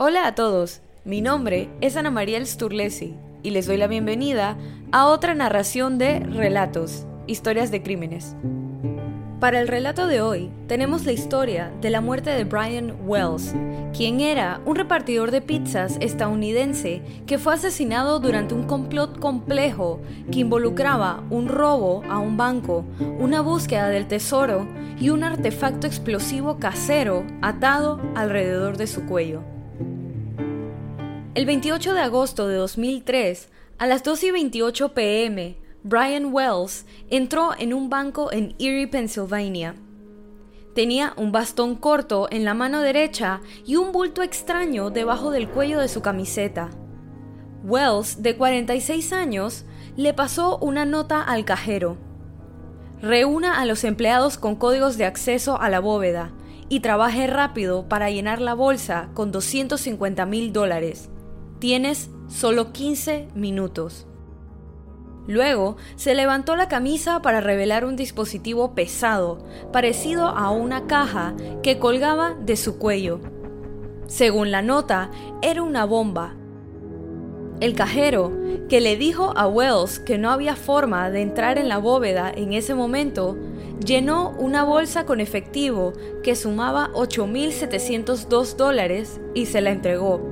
Hola a todos, mi nombre es Ana María Sturlesi y les doy la bienvenida a otra narración de Relatos, historias de crímenes. Para el relato de hoy tenemos la historia de la muerte de Brian Wells, quien era un repartidor de pizzas estadounidense que fue asesinado durante un complot complejo que involucraba un robo a un banco, una búsqueda del tesoro y un artefacto explosivo casero atado alrededor de su cuello. El 28 de agosto de 2003, a las 2 y 28 pm, Brian Wells entró en un banco en Erie, Pennsylvania. Tenía un bastón corto en la mano derecha y un bulto extraño debajo del cuello de su camiseta. Wells, de 46 años, le pasó una nota al cajero. Reúna a los empleados con códigos de acceso a la bóveda y trabaje rápido para llenar la bolsa con 250 mil dólares. Tienes solo 15 minutos. Luego se levantó la camisa para revelar un dispositivo pesado, parecido a una caja, que colgaba de su cuello. Según la nota, era una bomba. El cajero, que le dijo a Wells que no había forma de entrar en la bóveda en ese momento, llenó una bolsa con efectivo que sumaba 8.702 dólares y se la entregó.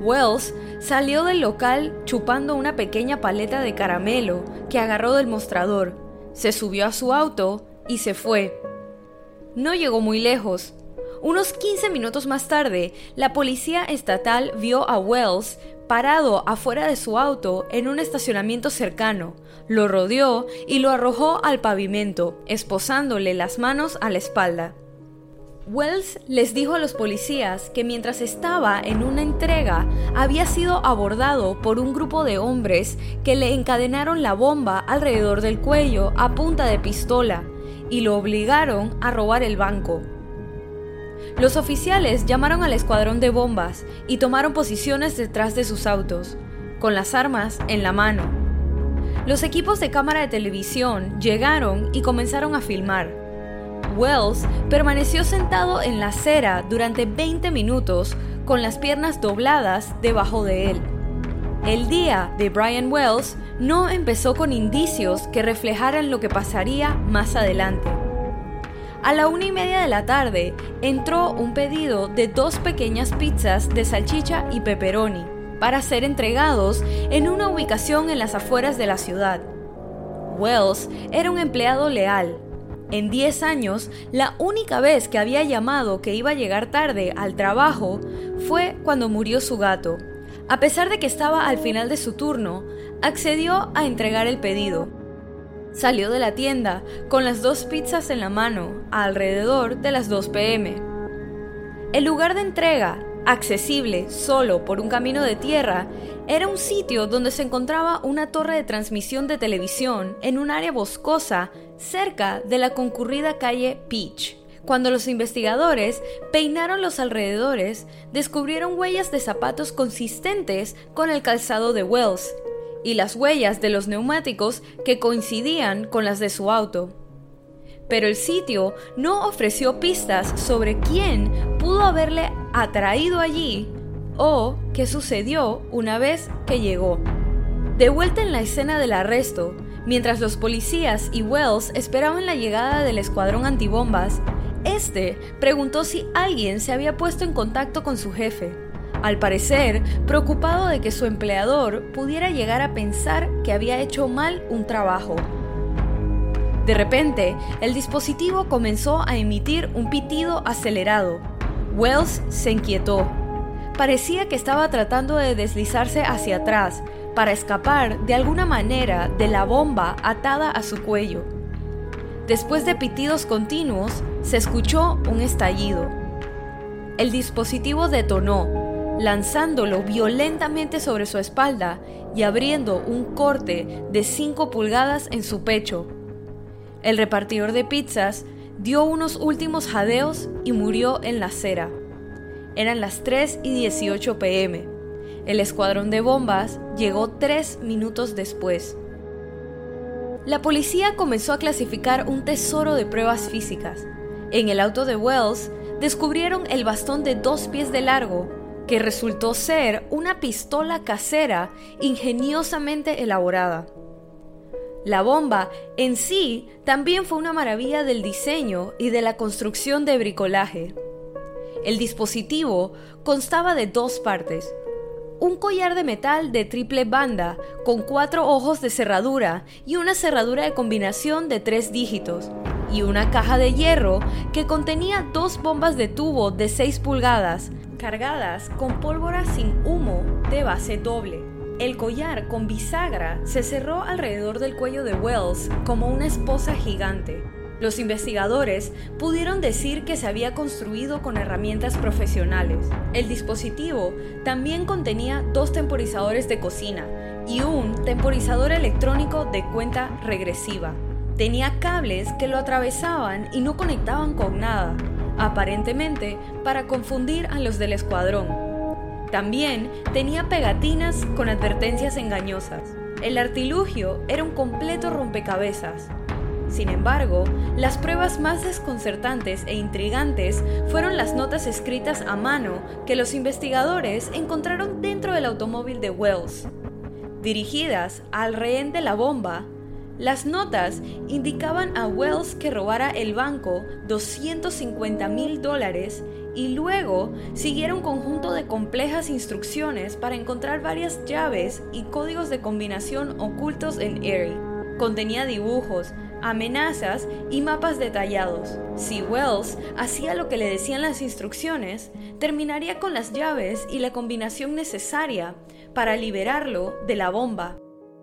Wells salió del local chupando una pequeña paleta de caramelo que agarró del mostrador, se subió a su auto y se fue. No llegó muy lejos. Unos 15 minutos más tarde, la policía estatal vio a Wells parado afuera de su auto en un estacionamiento cercano, lo rodeó y lo arrojó al pavimento, esposándole las manos a la espalda. Wells les dijo a los policías que mientras estaba en una entrega había sido abordado por un grupo de hombres que le encadenaron la bomba alrededor del cuello a punta de pistola y lo obligaron a robar el banco. Los oficiales llamaron al escuadrón de bombas y tomaron posiciones detrás de sus autos, con las armas en la mano. Los equipos de cámara de televisión llegaron y comenzaron a filmar. Wells permaneció sentado en la acera durante 20 minutos con las piernas dobladas debajo de él. El día de Brian Wells no empezó con indicios que reflejaran lo que pasaría más adelante. A la una y media de la tarde entró un pedido de dos pequeñas pizzas de salchicha y pepperoni para ser entregados en una ubicación en las afueras de la ciudad. Wells era un empleado leal en 10 años, la única vez que había llamado que iba a llegar tarde al trabajo fue cuando murió su gato. A pesar de que estaba al final de su turno, accedió a entregar el pedido. Salió de la tienda con las dos pizzas en la mano alrededor de las 2 pm. El lugar de entrega accesible solo por un camino de tierra, era un sitio donde se encontraba una torre de transmisión de televisión en un área boscosa cerca de la concurrida calle Peach. Cuando los investigadores peinaron los alrededores, descubrieron huellas de zapatos consistentes con el calzado de Wells y las huellas de los neumáticos que coincidían con las de su auto pero el sitio no ofreció pistas sobre quién pudo haberle atraído allí o qué sucedió una vez que llegó. De vuelta en la escena del arresto, mientras los policías y Wells esperaban la llegada del escuadrón antibombas, este preguntó si alguien se había puesto en contacto con su jefe, al parecer preocupado de que su empleador pudiera llegar a pensar que había hecho mal un trabajo. De repente, el dispositivo comenzó a emitir un pitido acelerado. Wells se inquietó. Parecía que estaba tratando de deslizarse hacia atrás para escapar de alguna manera de la bomba atada a su cuello. Después de pitidos continuos, se escuchó un estallido. El dispositivo detonó, lanzándolo violentamente sobre su espalda y abriendo un corte de 5 pulgadas en su pecho, el repartidor de pizzas dio unos últimos jadeos y murió en la acera. Eran las 3 y 18 pm. El escuadrón de bombas llegó tres minutos después. La policía comenzó a clasificar un tesoro de pruebas físicas. En el auto de Wells descubrieron el bastón de dos pies de largo, que resultó ser una pistola casera ingeniosamente elaborada. La bomba en sí también fue una maravilla del diseño y de la construcción de bricolaje. El dispositivo constaba de dos partes, un collar de metal de triple banda con cuatro ojos de cerradura y una cerradura de combinación de tres dígitos, y una caja de hierro que contenía dos bombas de tubo de 6 pulgadas cargadas con pólvora sin humo de base doble. El collar con bisagra se cerró alrededor del cuello de Wells como una esposa gigante. Los investigadores pudieron decir que se había construido con herramientas profesionales. El dispositivo también contenía dos temporizadores de cocina y un temporizador electrónico de cuenta regresiva. Tenía cables que lo atravesaban y no conectaban con nada, aparentemente para confundir a los del escuadrón. También tenía pegatinas con advertencias engañosas. El artilugio era un completo rompecabezas. Sin embargo, las pruebas más desconcertantes e intrigantes fueron las notas escritas a mano que los investigadores encontraron dentro del automóvil de Wells. Dirigidas al rehén de la bomba, las notas indicaban a Wells que robara el banco 250 mil dólares y luego siguiera un conjunto de complejas instrucciones para encontrar varias llaves y códigos de combinación ocultos en Erie. Contenía dibujos, amenazas y mapas detallados. Si Wells hacía lo que le decían las instrucciones, terminaría con las llaves y la combinación necesaria para liberarlo de la bomba.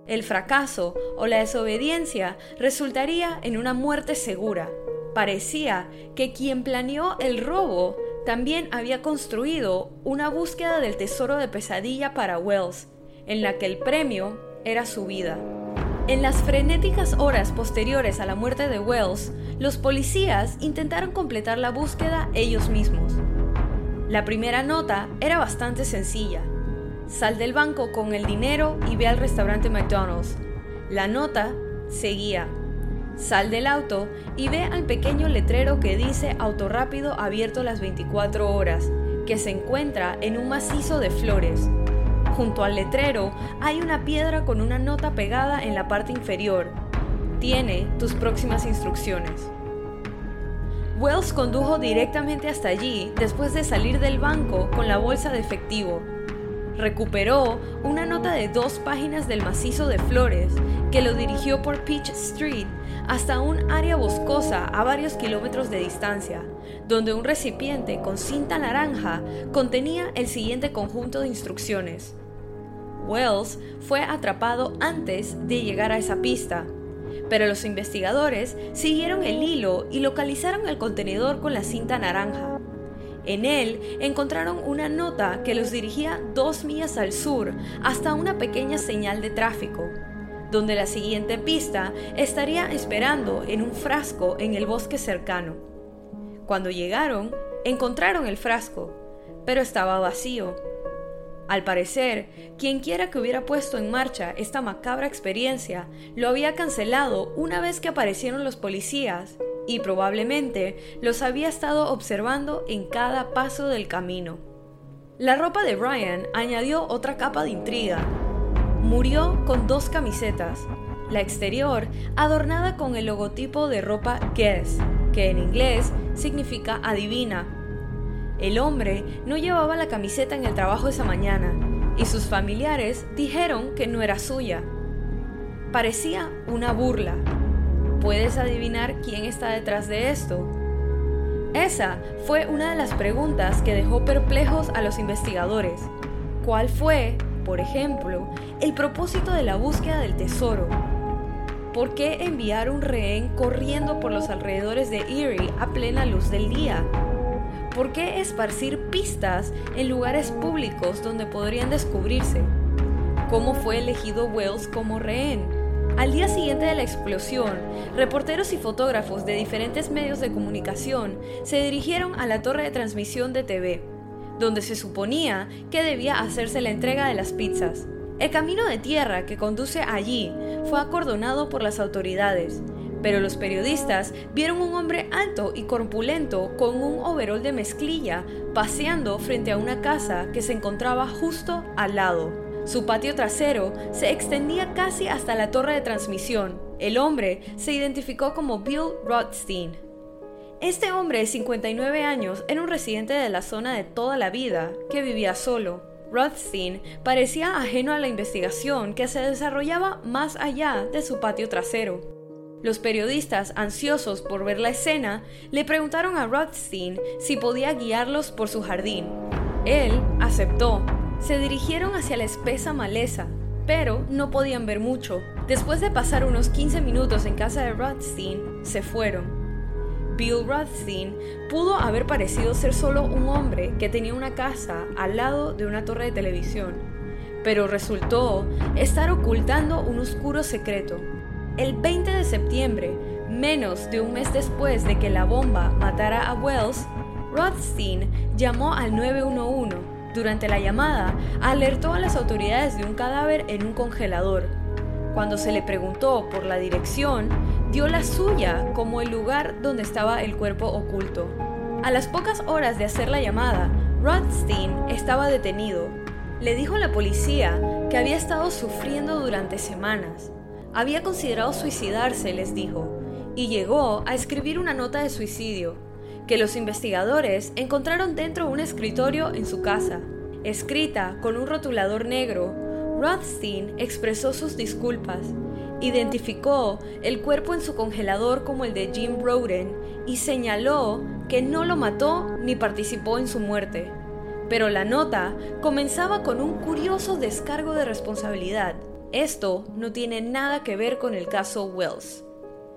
El fracaso o la desobediencia resultaría en una muerte segura. Parecía que quien planeó el robo también había construido una búsqueda del tesoro de pesadilla para Wells, en la que el premio era su vida. En las frenéticas horas posteriores a la muerte de Wells, los policías intentaron completar la búsqueda ellos mismos. La primera nota era bastante sencilla. Sal del banco con el dinero y ve al restaurante McDonald's. La nota seguía. Sal del auto y ve al pequeño letrero que dice auto rápido abierto las 24 horas, que se encuentra en un macizo de flores. Junto al letrero hay una piedra con una nota pegada en la parte inferior. Tiene tus próximas instrucciones. Wells condujo directamente hasta allí después de salir del banco con la bolsa de efectivo recuperó una nota de dos páginas del macizo de flores que lo dirigió por Peach Street hasta un área boscosa a varios kilómetros de distancia, donde un recipiente con cinta naranja contenía el siguiente conjunto de instrucciones. Wells fue atrapado antes de llegar a esa pista, pero los investigadores siguieron el hilo y localizaron el contenedor con la cinta naranja. En él encontraron una nota que los dirigía dos millas al sur hasta una pequeña señal de tráfico, donde la siguiente pista estaría esperando en un frasco en el bosque cercano. Cuando llegaron, encontraron el frasco, pero estaba vacío. Al parecer, quienquiera que hubiera puesto en marcha esta macabra experiencia lo había cancelado una vez que aparecieron los policías y probablemente los había estado observando en cada paso del camino. La ropa de Brian añadió otra capa de intriga. Murió con dos camisetas, la exterior adornada con el logotipo de ropa Guess, que en inglés significa adivina. El hombre no llevaba la camiseta en el trabajo esa mañana y sus familiares dijeron que no era suya. Parecía una burla, ¿Puedes adivinar quién está detrás de esto? Esa fue una de las preguntas que dejó perplejos a los investigadores. ¿Cuál fue, por ejemplo, el propósito de la búsqueda del tesoro? ¿Por qué enviar un rehén corriendo por los alrededores de Erie a plena luz del día? ¿Por qué esparcir pistas en lugares públicos donde podrían descubrirse? ¿Cómo fue elegido Wells como rehén? Al día siguiente de la explosión, reporteros y fotógrafos de diferentes medios de comunicación se dirigieron a la torre de transmisión de TV, donde se suponía que debía hacerse la entrega de las pizzas. El camino de tierra que conduce allí fue acordonado por las autoridades, pero los periodistas vieron un hombre alto y corpulento con un overol de mezclilla paseando frente a una casa que se encontraba justo al lado. Su patio trasero se extendía casi hasta la torre de transmisión. El hombre se identificó como Bill Rothstein. Este hombre de 59 años era un residente de la zona de toda la vida, que vivía solo. Rothstein parecía ajeno a la investigación que se desarrollaba más allá de su patio trasero. Los periodistas, ansiosos por ver la escena, le preguntaron a Rothstein si podía guiarlos por su jardín. Él aceptó. Se dirigieron hacia la espesa maleza, pero no podían ver mucho. Después de pasar unos 15 minutos en casa de Rothstein, se fueron. Bill Rothstein pudo haber parecido ser solo un hombre que tenía una casa al lado de una torre de televisión, pero resultó estar ocultando un oscuro secreto el 20 de septiembre, menos de un mes después de que la bomba matara a Wells, Rothstein llamó al 911. Durante la llamada, alertó a las autoridades de un cadáver en un congelador. Cuando se le preguntó por la dirección, dio la suya como el lugar donde estaba el cuerpo oculto. A las pocas horas de hacer la llamada, Rothstein estaba detenido. Le dijo la policía que había estado sufriendo durante semanas había considerado suicidarse, les dijo, y llegó a escribir una nota de suicidio, que los investigadores encontraron dentro de un escritorio en su casa. Escrita con un rotulador negro, Rothstein expresó sus disculpas, identificó el cuerpo en su congelador como el de Jim Roden y señaló que no lo mató ni participó en su muerte. Pero la nota comenzaba con un curioso descargo de responsabilidad esto no tiene nada que ver con el caso Wells.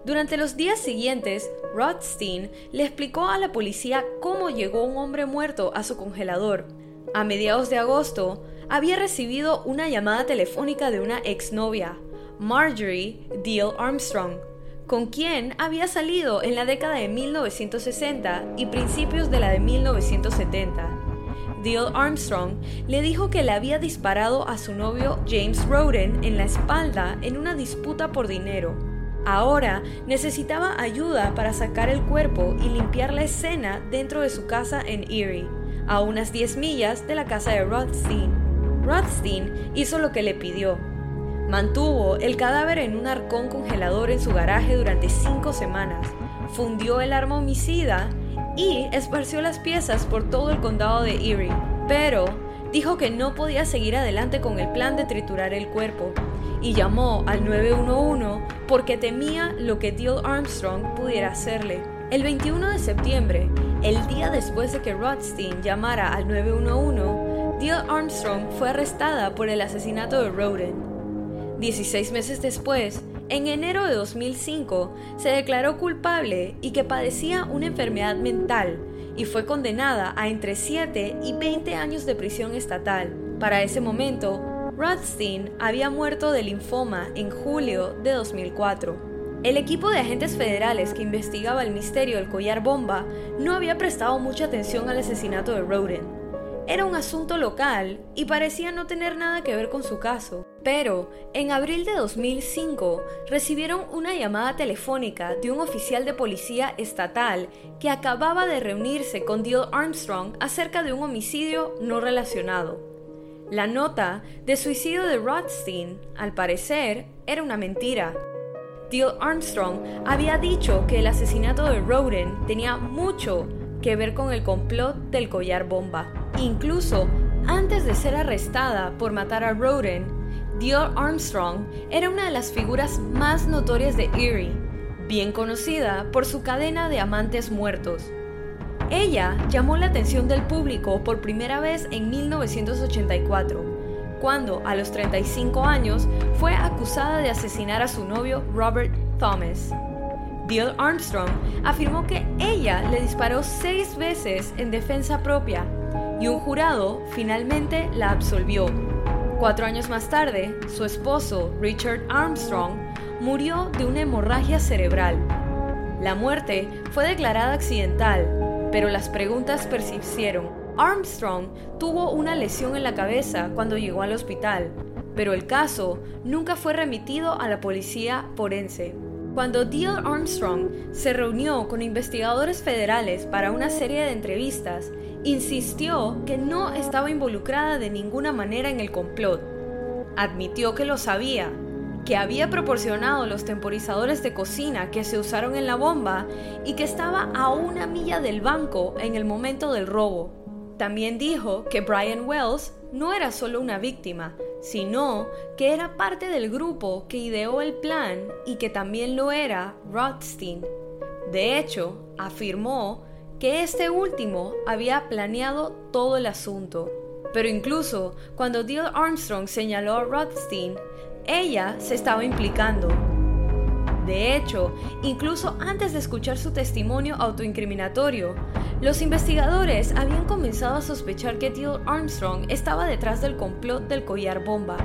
Durante los días siguientes, Rothstein le explicó a la policía cómo llegó un hombre muerto a su congelador. A mediados de agosto, había recibido una llamada telefónica de una exnovia, Marjorie Deal Armstrong, con quien había salido en la década de 1960 y principios de la de 1970. Deal Armstrong le dijo que le había disparado a su novio James Roden en la espalda en una disputa por dinero. Ahora necesitaba ayuda para sacar el cuerpo y limpiar la escena dentro de su casa en Erie, a unas 10 millas de la casa de Rothstein. Rothstein hizo lo que le pidió. Mantuvo el cadáver en un arcón congelador en su garaje durante cinco semanas, fundió el arma homicida y esparció las piezas por todo el condado de Erie, pero dijo que no podía seguir adelante con el plan de triturar el cuerpo y llamó al 911 porque temía lo que Deal Armstrong pudiera hacerle. El 21 de septiembre, el día después de que Rothstein llamara al 911, Deal Armstrong fue arrestada por el asesinato de Roden. 16 meses después, en enero de 2005 se declaró culpable y que padecía una enfermedad mental y fue condenada a entre 7 y 20 años de prisión estatal. Para ese momento, Rothstein había muerto de linfoma en julio de 2004. El equipo de agentes federales que investigaba el misterio del collar bomba no había prestado mucha atención al asesinato de Roden era un asunto local y parecía no tener nada que ver con su caso. Pero, en abril de 2005, recibieron una llamada telefónica de un oficial de policía estatal que acababa de reunirse con Deal Armstrong acerca de un homicidio no relacionado. La nota de suicidio de Rothstein, al parecer, era una mentira. Deal Armstrong había dicho que el asesinato de Roden tenía mucho que ver con el complot del collar bomba. Incluso antes de ser arrestada por matar a Roden, Dior Armstrong era una de las figuras más notorias de Erie, bien conocida por su cadena de amantes muertos. Ella llamó la atención del público por primera vez en 1984, cuando a los 35 años fue acusada de asesinar a su novio Robert Thomas. Bill Armstrong afirmó que ella le disparó seis veces en defensa propia y un jurado finalmente la absolvió. Cuatro años más tarde, su esposo, Richard Armstrong, murió de una hemorragia cerebral. La muerte fue declarada accidental, pero las preguntas persistieron. Armstrong tuvo una lesión en la cabeza cuando llegó al hospital, pero el caso nunca fue remitido a la policía forense. Cuando Deal Armstrong se reunió con investigadores federales para una serie de entrevistas, insistió que no estaba involucrada de ninguna manera en el complot. Admitió que lo sabía, que había proporcionado los temporizadores de cocina que se usaron en la bomba y que estaba a una milla del banco en el momento del robo. También dijo que Brian Wells no era solo una víctima, sino que era parte del grupo que ideó el plan y que también lo era Rothstein. De hecho, afirmó que este último había planeado todo el asunto. Pero incluso cuando Deal Armstrong señaló a Rothstein, ella se estaba implicando. De hecho, incluso antes de escuchar su testimonio autoincriminatorio, los investigadores habían comenzado a sospechar que Deal Armstrong estaba detrás del complot del collar bomba.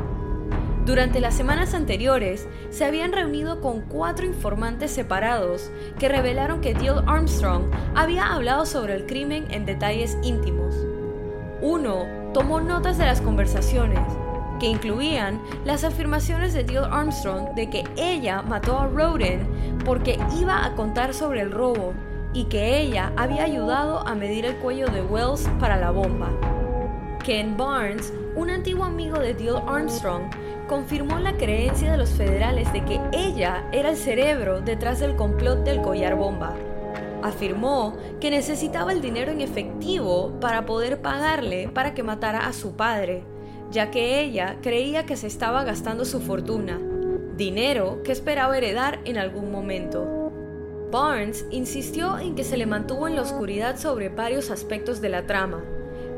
Durante las semanas anteriores, se habían reunido con cuatro informantes separados que revelaron que Deal Armstrong había hablado sobre el crimen en detalles íntimos. Uno tomó notas de las conversaciones que incluían las afirmaciones de Jill Armstrong de que ella mató a Roden porque iba a contar sobre el robo y que ella había ayudado a medir el cuello de Wells para la bomba. Ken Barnes, un antiguo amigo de Jill Armstrong, confirmó la creencia de los federales de que ella era el cerebro detrás del complot del collar bomba. Afirmó que necesitaba el dinero en efectivo para poder pagarle para que matara a su padre ya que ella creía que se estaba gastando su fortuna, dinero que esperaba heredar en algún momento. Barnes insistió en que se le mantuvo en la oscuridad sobre varios aspectos de la trama,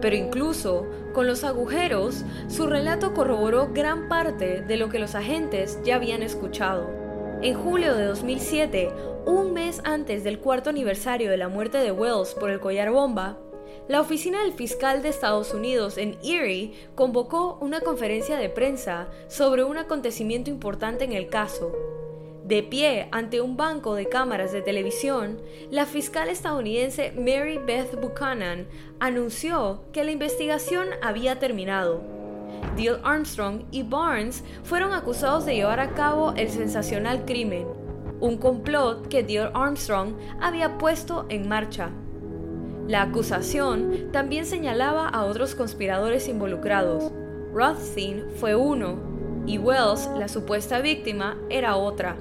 pero incluso con los agujeros, su relato corroboró gran parte de lo que los agentes ya habían escuchado. En julio de 2007, un mes antes del cuarto aniversario de la muerte de Wells por el collar bomba, la oficina del fiscal de Estados Unidos en Erie convocó una conferencia de prensa sobre un acontecimiento importante en el caso. De pie ante un banco de cámaras de televisión, la fiscal estadounidense Mary Beth Buchanan anunció que la investigación había terminado. Deal Armstrong y Barnes fueron acusados de llevar a cabo el sensacional crimen, un complot que Deal Armstrong había puesto en marcha. La acusación también señalaba a otros conspiradores involucrados. Rothstein fue uno y Wells, la supuesta víctima, era otra.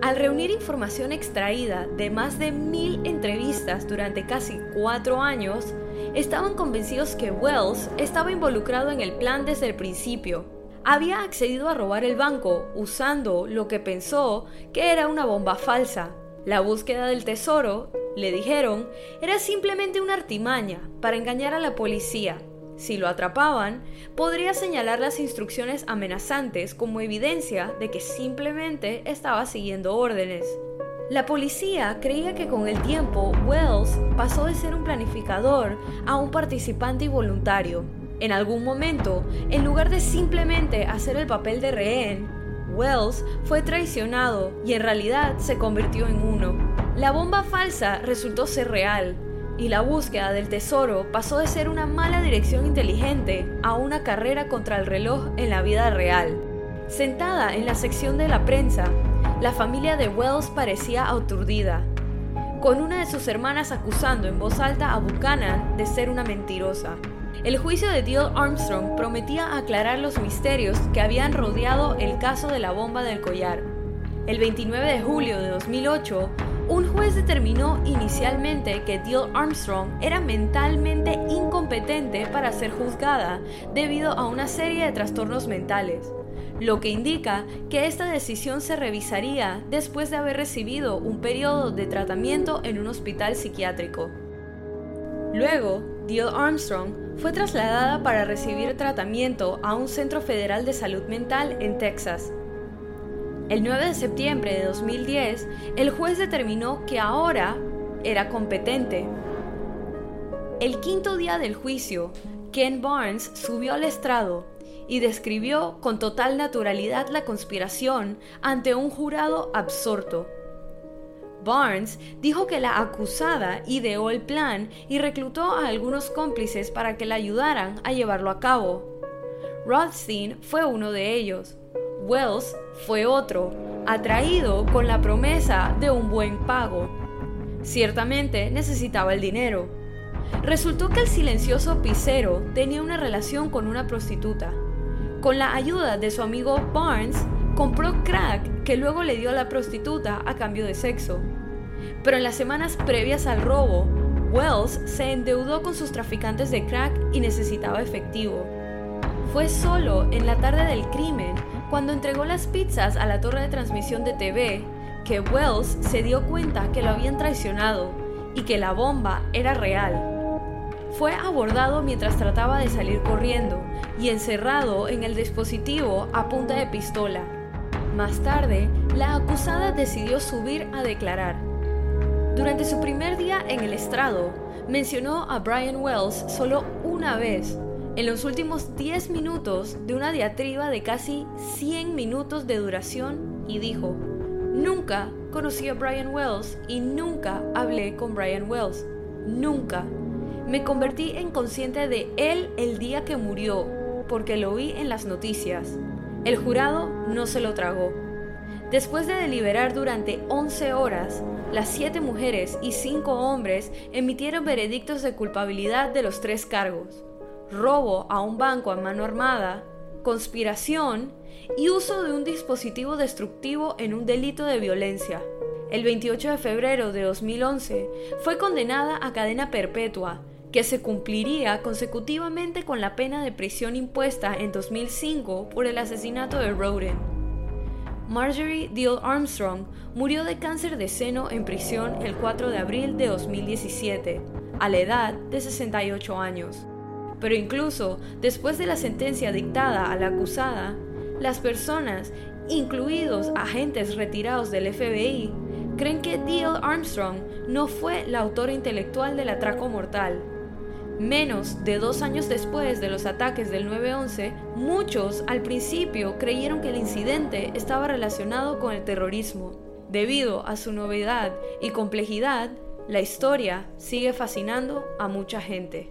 Al reunir información extraída de más de mil entrevistas durante casi cuatro años, estaban convencidos que Wells estaba involucrado en el plan desde el principio. Había accedido a robar el banco usando lo que pensó que era una bomba falsa. La búsqueda del tesoro le dijeron, era simplemente una artimaña para engañar a la policía. Si lo atrapaban, podría señalar las instrucciones amenazantes como evidencia de que simplemente estaba siguiendo órdenes. La policía creía que con el tiempo Wells pasó de ser un planificador a un participante y voluntario. En algún momento, en lugar de simplemente hacer el papel de rehén, Wells fue traicionado y en realidad se convirtió en uno. La bomba falsa resultó ser real y la búsqueda del tesoro pasó de ser una mala dirección inteligente a una carrera contra el reloj en la vida real. Sentada en la sección de la prensa, la familia de Wells parecía aturdida, con una de sus hermanas acusando en voz alta a Buchanan de ser una mentirosa. El juicio de Deal Armstrong prometía aclarar los misterios que habían rodeado el caso de la bomba del collar. El 29 de julio de 2008, un juez determinó inicialmente que Deal Armstrong era mentalmente incompetente para ser juzgada debido a una serie de trastornos mentales, lo que indica que esta decisión se revisaría después de haber recibido un periodo de tratamiento en un hospital psiquiátrico. Luego, Deal Armstrong fue trasladada para recibir tratamiento a un centro federal de salud mental en Texas, el 9 de septiembre de 2010, el juez determinó que ahora era competente. El quinto día del juicio, Ken Barnes subió al estrado y describió con total naturalidad la conspiración ante un jurado absorto. Barnes dijo que la acusada ideó el plan y reclutó a algunos cómplices para que la ayudaran a llevarlo a cabo. Rothstein fue uno de ellos. Wells fue otro, atraído con la promesa de un buen pago. Ciertamente necesitaba el dinero. Resultó que el silencioso Picero tenía una relación con una prostituta. Con la ayuda de su amigo Barnes, compró crack que luego le dio a la prostituta a cambio de sexo. Pero en las semanas previas al robo, Wells se endeudó con sus traficantes de crack y necesitaba efectivo. Fue solo en la tarde del crimen, cuando entregó las pizzas a la torre de transmisión de TV, que Wells se dio cuenta que lo habían traicionado y que la bomba era real. Fue abordado mientras trataba de salir corriendo y encerrado en el dispositivo a punta de pistola. Más tarde, la acusada decidió subir a declarar. Durante su primer día en el estrado, mencionó a Brian Wells solo una vez, en los últimos 10 minutos de una diatriba de casi 100 minutos de duración, y dijo, Nunca conocí a Brian Wells y nunca hablé con Brian Wells. Nunca. Me convertí en consciente de él el día que murió, porque lo vi en las noticias. El jurado no se lo tragó. Después de deliberar durante 11 horas, las siete mujeres y cinco hombres emitieron veredictos de culpabilidad de los tres cargos. Robo a un banco a mano armada, conspiración y uso de un dispositivo destructivo en un delito de violencia. El 28 de febrero de 2011 fue condenada a cadena perpetua que se cumpliría consecutivamente con la pena de prisión impuesta en 2005 por el asesinato de Roden. Marjorie Deal Armstrong murió de cáncer de seno en prisión el 4 de abril de 2017, a la edad de 68 años. Pero incluso después de la sentencia dictada a la acusada, las personas, incluidos agentes retirados del FBI, creen que Deal Armstrong no fue la autora intelectual del atraco mortal, Menos de dos años después de los ataques del 9-11, muchos al principio creyeron que el incidente estaba relacionado con el terrorismo. Debido a su novedad y complejidad, la historia sigue fascinando a mucha gente.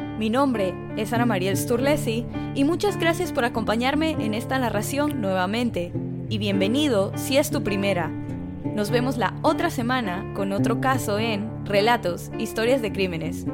Mi nombre es Ana María Sturlesi y muchas gracias por acompañarme en esta narración nuevamente. Y bienvenido si es tu primera. Nos vemos la otra semana con otro caso en Relatos, Historias de Crímenes.